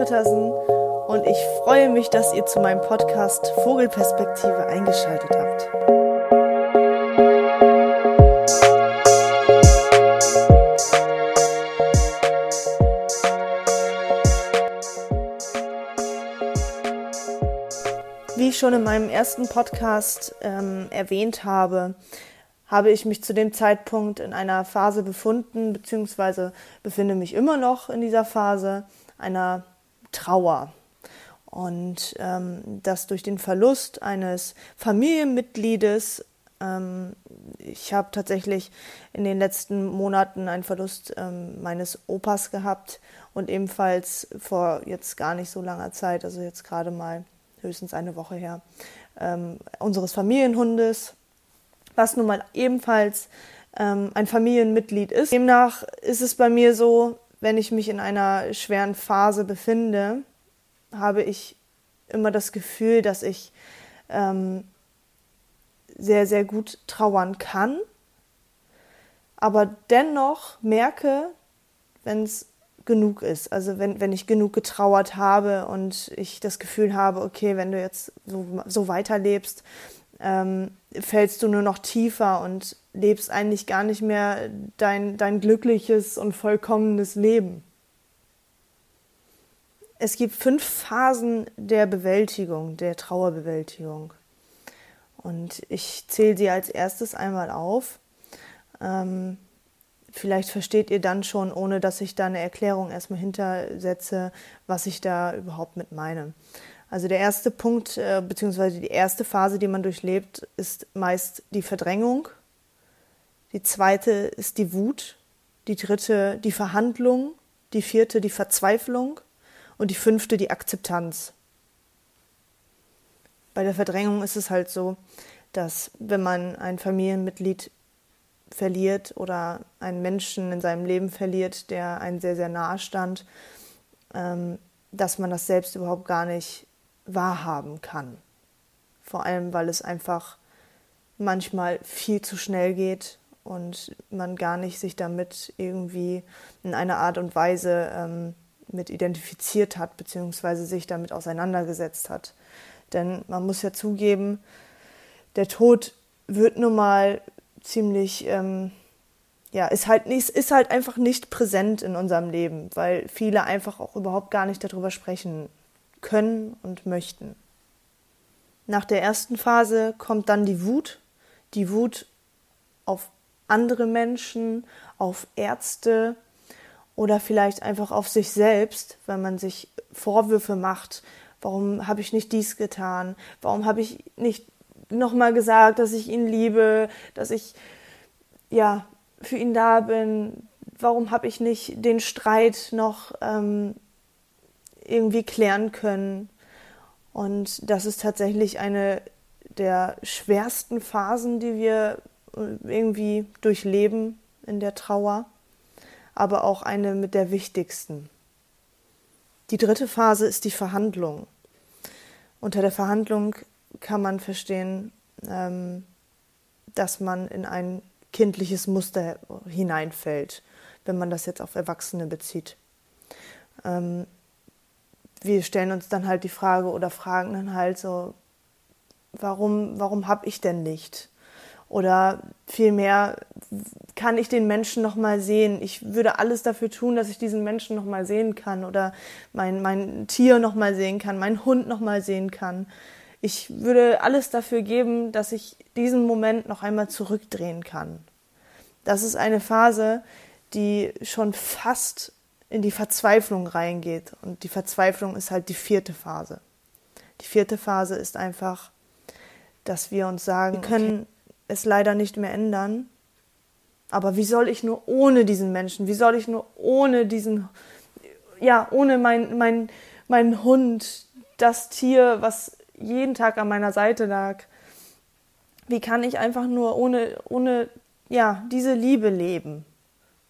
Rittersen und ich freue mich, dass ihr zu meinem Podcast Vogelperspektive eingeschaltet habt. Wie ich schon in meinem ersten Podcast ähm, erwähnt habe, habe ich mich zu dem Zeitpunkt in einer Phase befunden, beziehungsweise befinde mich immer noch in dieser Phase einer Trauer. Und ähm, das durch den Verlust eines Familienmitgliedes, ähm, ich habe tatsächlich in den letzten Monaten einen Verlust ähm, meines Opas gehabt und ebenfalls vor jetzt gar nicht so langer Zeit, also jetzt gerade mal höchstens eine Woche her, ähm, unseres Familienhundes was nun mal ebenfalls ähm, ein Familienmitglied ist. Demnach ist es bei mir so, wenn ich mich in einer schweren Phase befinde, habe ich immer das Gefühl, dass ich ähm, sehr, sehr gut trauern kann, aber dennoch merke, wenn es genug ist. Also wenn, wenn ich genug getrauert habe und ich das Gefühl habe, okay, wenn du jetzt so, so weiterlebst, ähm, fällst du nur noch tiefer und lebst eigentlich gar nicht mehr dein, dein glückliches und vollkommenes Leben. Es gibt fünf Phasen der Bewältigung, der Trauerbewältigung. Und ich zähle sie als erstes einmal auf. Ähm, vielleicht versteht ihr dann schon, ohne dass ich da eine Erklärung erstmal hintersetze, was ich da überhaupt mit meine. Also der erste Punkt, äh, beziehungsweise die erste Phase, die man durchlebt, ist meist die Verdrängung. Die zweite ist die Wut. Die dritte die Verhandlung. Die vierte die Verzweiflung. Und die fünfte die Akzeptanz. Bei der Verdrängung ist es halt so, dass wenn man ein Familienmitglied verliert oder einen Menschen in seinem Leben verliert, der einen sehr, sehr nahe stand, ähm, dass man das selbst überhaupt gar nicht wahrhaben kann. Vor allem, weil es einfach manchmal viel zu schnell geht und man gar nicht sich damit irgendwie in einer Art und Weise ähm, mit identifiziert hat, beziehungsweise sich damit auseinandergesetzt hat. Denn man muss ja zugeben, der Tod wird nun mal ziemlich, ähm, ja, ist halt, nicht, ist halt einfach nicht präsent in unserem Leben, weil viele einfach auch überhaupt gar nicht darüber sprechen können und möchten. Nach der ersten Phase kommt dann die Wut, die Wut auf andere Menschen, auf Ärzte oder vielleicht einfach auf sich selbst, wenn man sich Vorwürfe macht, warum habe ich nicht dies getan, warum habe ich nicht nochmal gesagt, dass ich ihn liebe, dass ich ja für ihn da bin, warum habe ich nicht den Streit noch ähm, irgendwie klären können. Und das ist tatsächlich eine der schwersten Phasen, die wir äh, irgendwie durchleben in der Trauer, aber auch eine mit der wichtigsten. Die dritte Phase ist die Verhandlung. Unter der Verhandlung kann man verstehen, ähm, dass man in ein kindliches Muster hineinfällt, wenn man das jetzt auf Erwachsene bezieht. Wir stellen uns dann halt die Frage oder fragen dann halt so, warum, warum habe ich denn nicht? Oder vielmehr, kann ich den Menschen noch mal sehen? Ich würde alles dafür tun, dass ich diesen Menschen noch mal sehen kann oder mein, mein Tier noch mal sehen kann, meinen Hund noch mal sehen kann. Ich würde alles dafür geben, dass ich diesen Moment noch einmal zurückdrehen kann. Das ist eine Phase, die schon fast in die Verzweiflung reingeht. Und die Verzweiflung ist halt die vierte Phase. Die vierte Phase ist einfach, dass wir uns sagen, wir können es leider nicht mehr ändern. Aber wie soll ich nur ohne diesen Menschen, wie soll ich nur ohne diesen, ja, ohne mein, mein, mein Hund, das Tier, was jeden Tag an meiner Seite lag, wie kann ich einfach nur ohne, ohne, ja, diese Liebe leben?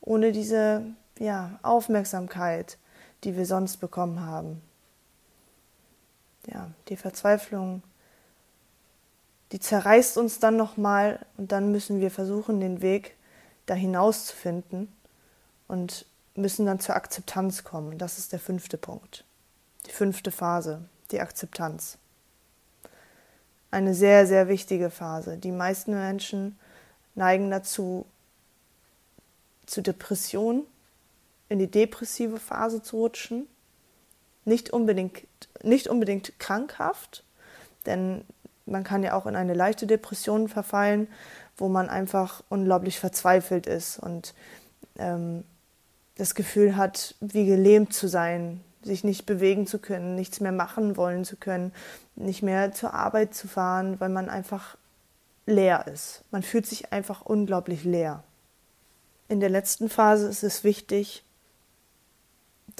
Ohne diese, ja, Aufmerksamkeit, die wir sonst bekommen haben. Ja, die Verzweiflung, die zerreißt uns dann nochmal und dann müssen wir versuchen, den Weg da hinaus zu finden und müssen dann zur Akzeptanz kommen. Das ist der fünfte Punkt. Die fünfte Phase, die Akzeptanz. Eine sehr, sehr wichtige Phase. Die meisten Menschen neigen dazu, zu Depressionen, in die depressive Phase zu rutschen. Nicht unbedingt, nicht unbedingt krankhaft, denn man kann ja auch in eine leichte Depression verfallen, wo man einfach unglaublich verzweifelt ist und ähm, das Gefühl hat, wie gelähmt zu sein, sich nicht bewegen zu können, nichts mehr machen wollen zu können, nicht mehr zur Arbeit zu fahren, weil man einfach leer ist. Man fühlt sich einfach unglaublich leer. In der letzten Phase ist es wichtig,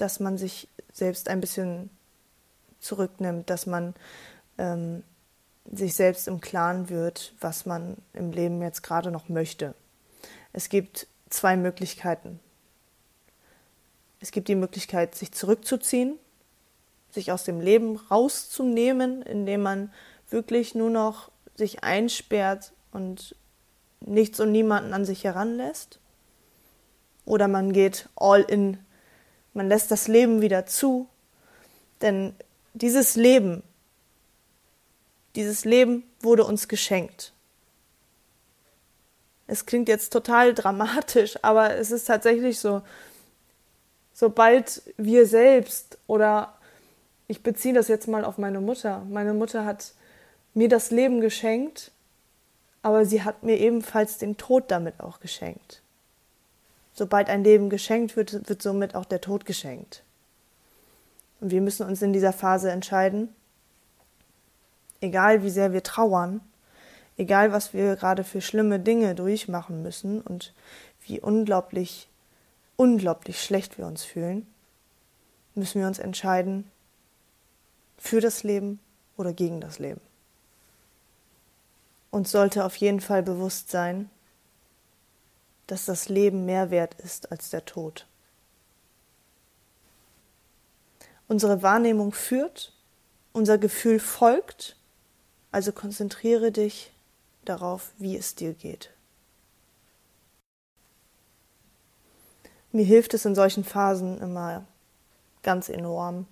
dass man sich selbst ein bisschen zurücknimmt, dass man ähm, sich selbst im Klaren wird, was man im Leben jetzt gerade noch möchte. Es gibt zwei Möglichkeiten. Es gibt die Möglichkeit, sich zurückzuziehen, sich aus dem Leben rauszunehmen, indem man wirklich nur noch sich einsperrt und nichts und niemanden an sich heranlässt. Oder man geht all in, man lässt das Leben wieder zu. Denn dieses Leben, dieses Leben wurde uns geschenkt. Es klingt jetzt total dramatisch, aber es ist tatsächlich so sobald wir selbst oder ich beziehe das jetzt mal auf meine Mutter. Meine Mutter hat mir das Leben geschenkt, aber sie hat mir ebenfalls den Tod damit auch geschenkt. Sobald ein Leben geschenkt wird, wird somit auch der Tod geschenkt. Und wir müssen uns in dieser Phase entscheiden, egal wie sehr wir trauern, egal was wir gerade für schlimme Dinge durchmachen müssen und wie unglaublich unglaublich schlecht wir uns fühlen, müssen wir uns entscheiden für das Leben oder gegen das Leben. Uns sollte auf jeden Fall bewusst sein, dass das Leben mehr wert ist als der Tod. Unsere Wahrnehmung führt, unser Gefühl folgt, also konzentriere dich darauf, wie es dir geht. Mir hilft es in solchen Phasen immer ganz enorm,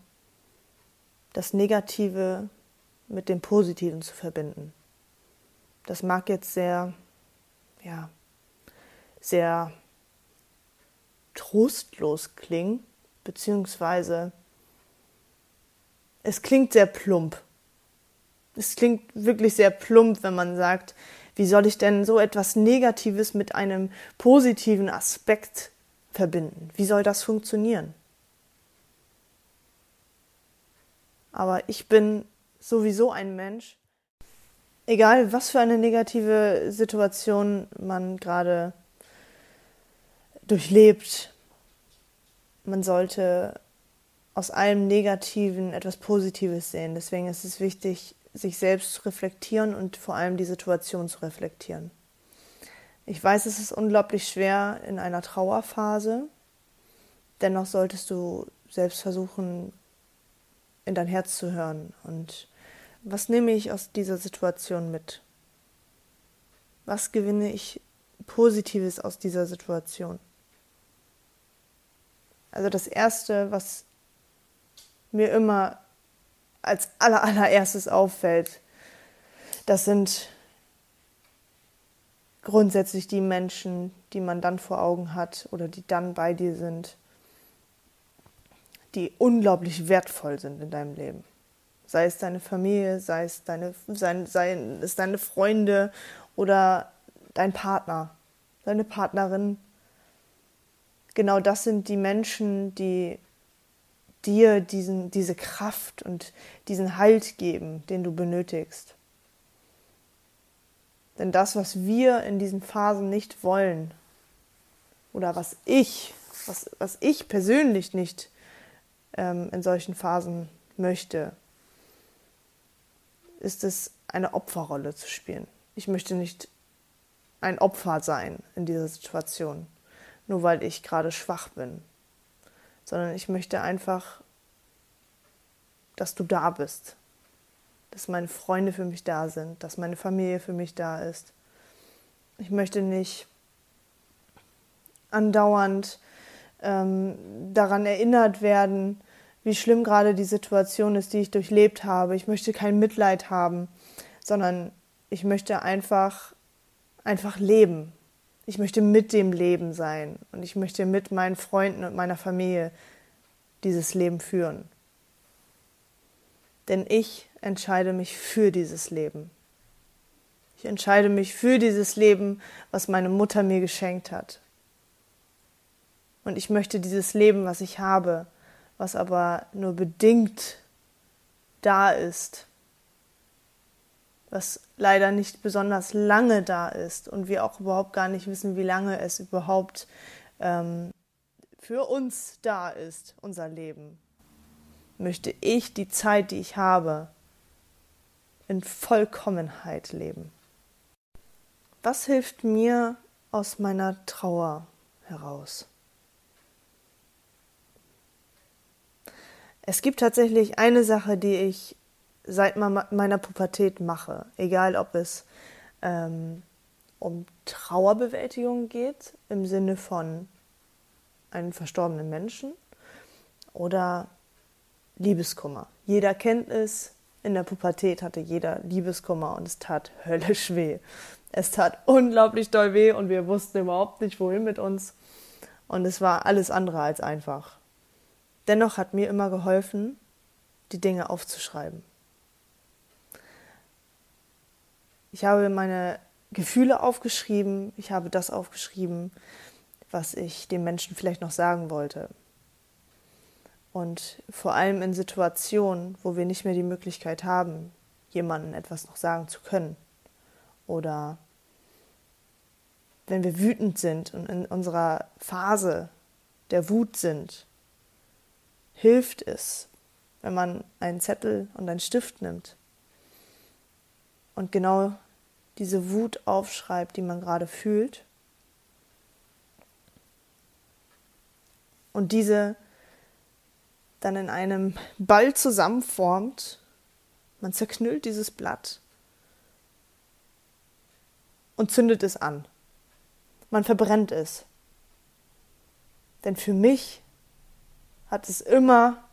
das Negative mit dem Positiven zu verbinden. Das mag jetzt sehr, ja, sehr trostlos klingen, beziehungsweise es klingt sehr plump. Es klingt wirklich sehr plump, wenn man sagt, wie soll ich denn so etwas Negatives mit einem positiven Aspekt verbinden. Wie soll das funktionieren? Aber ich bin sowieso ein Mensch, egal was für eine negative Situation man gerade durchlebt, man sollte aus allem Negativen etwas Positives sehen. Deswegen ist es wichtig, sich selbst zu reflektieren und vor allem die Situation zu reflektieren. Ich weiß, es ist unglaublich schwer in einer Trauerphase. Dennoch solltest du selbst versuchen, in dein Herz zu hören. Und was nehme ich aus dieser Situation mit? Was gewinne ich Positives aus dieser Situation? Also das Erste, was mir immer als allererstes auffällt, das sind grundsätzlich die Menschen, die man dann vor Augen hat oder die dann bei dir sind, die unglaublich wertvoll sind in deinem Leben. Sei es deine Familie, sei es deine, sei, sei es deine Freunde oder dein Partner, deine Partnerin. Genau das sind die Menschen, die dir diesen, diese Kraft und diesen Halt geben, den du benötigst. Denn das, was wir in diesen Phasen nicht wollen, oder was ich, was, was ich persönlich nicht ähm, in solchen Phasen möchte, ist es, eine Opferrolle zu spielen. Ich möchte nicht ein Opfer sein in dieser Situation, nur weil ich gerade schwach bin, sondern ich möchte einfach, dass du da bist, dass meine Freunde für mich da sind, dass meine Familie für mich da ist. Ich möchte nicht andauernd ähm, daran erinnert werden, wie schlimm gerade die Situation ist, die ich durchlebt habe. Ich möchte kein Mitleid haben, sondern ich möchte einfach, einfach leben. Ich möchte mit dem Leben sein und ich möchte mit meinen Freunden und meiner Familie dieses Leben führen. Denn ich entscheide mich für dieses Leben. Ich entscheide mich für dieses Leben, was meine Mutter mir geschenkt hat. Und ich möchte dieses Leben, was ich habe, was aber nur bedingt da ist, was leider nicht besonders lange da ist und wir auch überhaupt gar nicht wissen, wie lange es überhaupt ähm, für uns da ist, unser Leben, möchte ich die Zeit, die ich habe, in Vollkommenheit leben. Was hilft mir aus meiner Trauer heraus? Es gibt tatsächlich eine Sache, die ich seit meiner Pubertät mache, egal ob es ähm, um Trauerbewältigung geht, im Sinne von einem verstorbenen Menschen oder Liebeskummer. Jeder kennt es, in der Pubertät hatte jeder Liebeskummer und es tat höllisch weh. Es tat unglaublich doll weh und wir wussten überhaupt nicht, wohin mit uns. Und es war alles andere als einfach. Dennoch hat mir immer geholfen, die Dinge aufzuschreiben. Ich habe meine Gefühle aufgeschrieben, ich habe das aufgeschrieben, was ich dem Menschen vielleicht noch sagen wollte. Und vor allem in Situationen, wo wir nicht mehr die Möglichkeit haben, jemandem etwas noch sagen zu können. Oder wenn wir wütend sind und in unserer Phase der Wut sind, hilft es, wenn man einen Zettel und einen Stift nimmt und genau diese Wut aufschreibt, die man gerade fühlt. Und diese dann in einem Ball zusammenformt. Man zerknüllt dieses Blatt und zündet es an. Man verbrennt es. Denn für mich hat es immer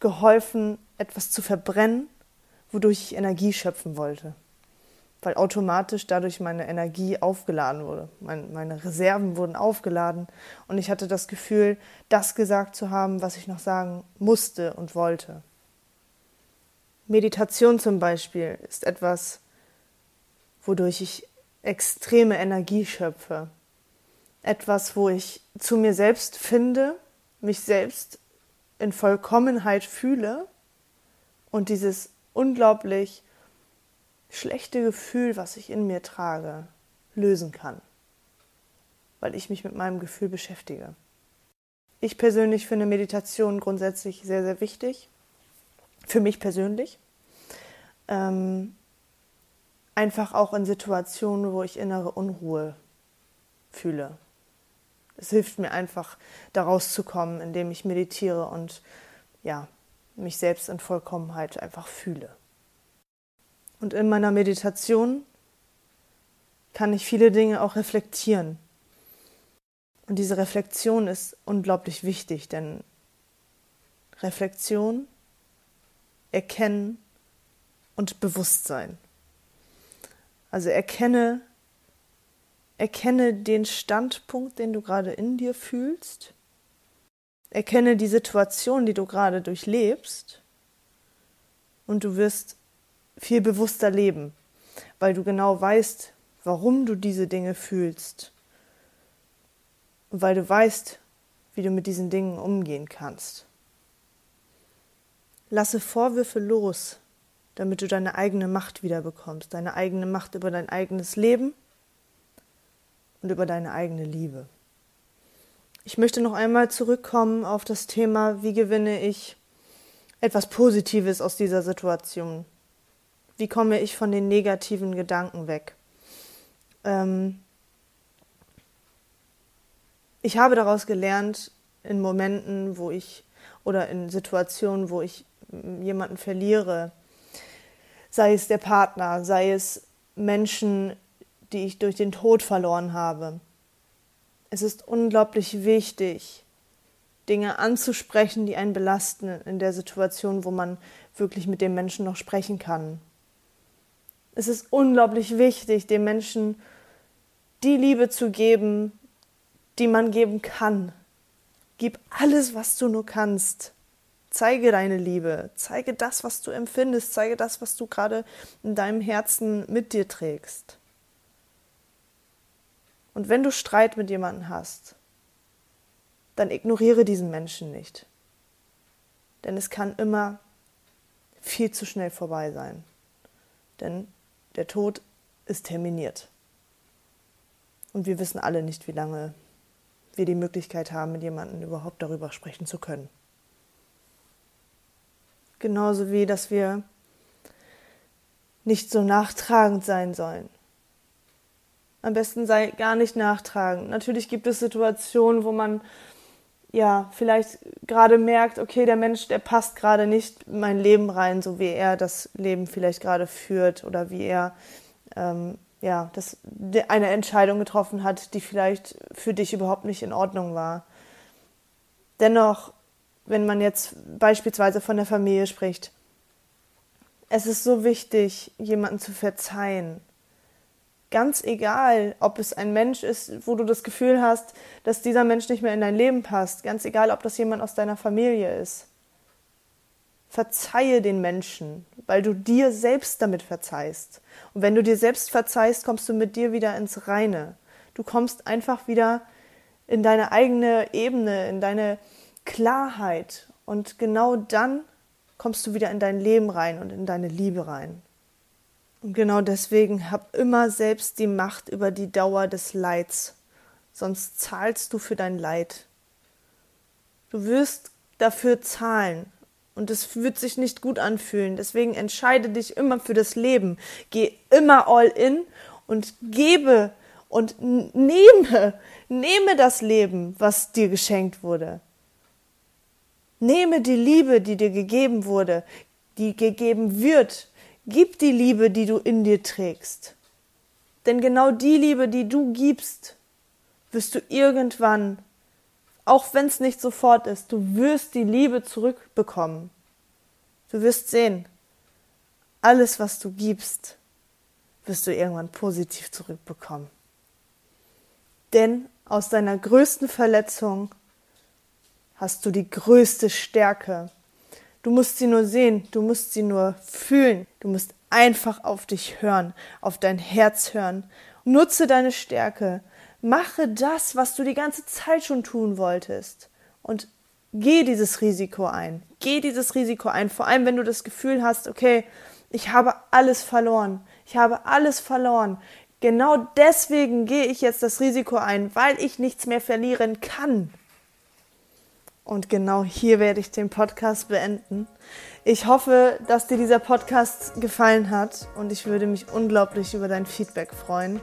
geholfen, etwas zu verbrennen, wodurch ich Energie schöpfen wollte. Weil automatisch dadurch meine Energie aufgeladen wurde. Meine Reserven wurden aufgeladen und ich hatte das Gefühl, das gesagt zu haben, was ich noch sagen musste und wollte. Meditation zum Beispiel ist etwas, wodurch ich extreme Energie schöpfe. Etwas, wo ich zu mir selbst finde mich selbst in Vollkommenheit fühle und dieses unglaublich schlechte Gefühl, was ich in mir trage, lösen kann, weil ich mich mit meinem Gefühl beschäftige. Ich persönlich finde Meditation grundsätzlich sehr, sehr wichtig, für mich persönlich. Ähm, einfach auch in Situationen, wo ich innere Unruhe fühle. Es hilft mir einfach, da rauszukommen, indem ich meditiere und ja, mich selbst in Vollkommenheit einfach fühle. Und in meiner Meditation kann ich viele Dinge auch reflektieren. Und diese Reflexion ist unglaublich wichtig, denn Reflexion, Erkennen und Bewusstsein. Also erkenne, Erkenne den Standpunkt, den du gerade in dir fühlst. Erkenne die Situation, die du gerade durchlebst. Und du wirst viel bewusster leben, weil du genau weißt, warum du diese Dinge fühlst. Und weil du weißt, wie du mit diesen Dingen umgehen kannst. Lasse Vorwürfe los, damit du deine eigene Macht wiederbekommst, deine eigene Macht über dein eigenes Leben und über deine eigene Liebe. Ich möchte noch einmal zurückkommen auf das Thema, wie gewinne ich etwas Positives aus dieser Situation? Wie komme ich von den negativen Gedanken weg? Ähm ich habe daraus gelernt, in Momenten, wo ich oder in Situationen, wo ich jemanden verliere, sei es der Partner, sei es Menschen, die ich durch den Tod verloren habe. Es ist unglaublich wichtig, Dinge anzusprechen, die einen belasten in der Situation, wo man wirklich mit dem Menschen noch sprechen kann. Es ist unglaublich wichtig, dem Menschen die Liebe zu geben, die man geben kann. Gib alles, was du nur kannst. Zeige deine Liebe, zeige das, was du empfindest, zeige das, was du gerade in deinem Herzen mit dir trägst. Und wenn du Streit mit jemandem hast, dann ignoriere diesen Menschen nicht. Denn es kann immer viel zu schnell vorbei sein. Denn der Tod ist terminiert. Und wir wissen alle nicht, wie lange wir die Möglichkeit haben, mit jemandem überhaupt darüber sprechen zu können. Genauso wie, dass wir nicht so nachtragend sein sollen. Am besten sei gar nicht nachtragend. Natürlich gibt es Situationen, wo man ja vielleicht gerade merkt, okay, der Mensch, der passt gerade nicht in mein Leben rein, so wie er das Leben vielleicht gerade führt oder wie er ähm, ja, das, eine Entscheidung getroffen hat, die vielleicht für dich überhaupt nicht in Ordnung war. Dennoch, wenn man jetzt beispielsweise von der Familie spricht, es ist so wichtig, jemanden zu verzeihen. Ganz egal, ob es ein Mensch ist, wo du das Gefühl hast, dass dieser Mensch nicht mehr in dein Leben passt. Ganz egal, ob das jemand aus deiner Familie ist. Verzeihe den Menschen, weil du dir selbst damit verzeihst. Und wenn du dir selbst verzeihst, kommst du mit dir wieder ins Reine. Du kommst einfach wieder in deine eigene Ebene, in deine Klarheit. Und genau dann kommst du wieder in dein Leben rein und in deine Liebe rein. Und genau deswegen hab immer selbst die Macht über die Dauer des Leids. Sonst zahlst du für dein Leid. Du wirst dafür zahlen. Und es wird sich nicht gut anfühlen. Deswegen entscheide dich immer für das Leben. Geh immer all in und gebe und nehme, nehme das Leben, was dir geschenkt wurde. Nehme die Liebe, die dir gegeben wurde, die gegeben wird. Gib die Liebe, die du in dir trägst. Denn genau die Liebe, die du gibst, wirst du irgendwann auch wenn es nicht sofort ist, du wirst die Liebe zurückbekommen. Du wirst sehen, alles, was du gibst, wirst du irgendwann positiv zurückbekommen. Denn aus deiner größten Verletzung hast du die größte Stärke. Du musst sie nur sehen, du musst sie nur fühlen, du musst einfach auf dich hören, auf dein Herz hören. Nutze deine Stärke, Mache das, was du die ganze Zeit schon tun wolltest. Und geh dieses Risiko ein. Geh dieses Risiko ein. Vor allem, wenn du das Gefühl hast, okay, ich habe alles verloren. Ich habe alles verloren. Genau deswegen gehe ich jetzt das Risiko ein, weil ich nichts mehr verlieren kann. Und genau hier werde ich den Podcast beenden. Ich hoffe, dass dir dieser Podcast gefallen hat und ich würde mich unglaublich über dein Feedback freuen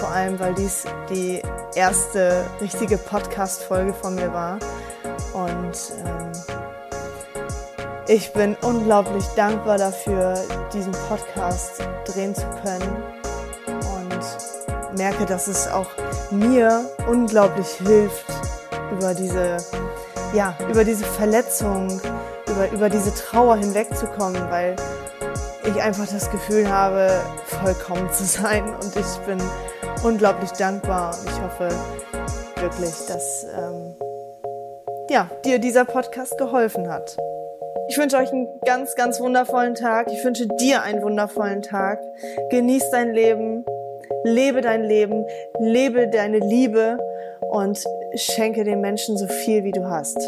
vor allem weil dies die erste richtige Podcast-Folge von mir war. Und ähm, ich bin unglaublich dankbar dafür, diesen Podcast drehen zu können und merke, dass es auch mir unglaublich hilft, über diese, ja, über diese Verletzung, über, über diese Trauer hinwegzukommen, weil ich einfach das Gefühl habe, vollkommen zu sein und ich bin unglaublich dankbar und ich hoffe wirklich, dass ähm, ja, dir dieser Podcast geholfen hat. Ich wünsche euch einen ganz, ganz wundervollen Tag. Ich wünsche dir einen wundervollen Tag. Genieß dein Leben, lebe dein Leben, lebe deine Liebe und schenke den Menschen so viel, wie du hast.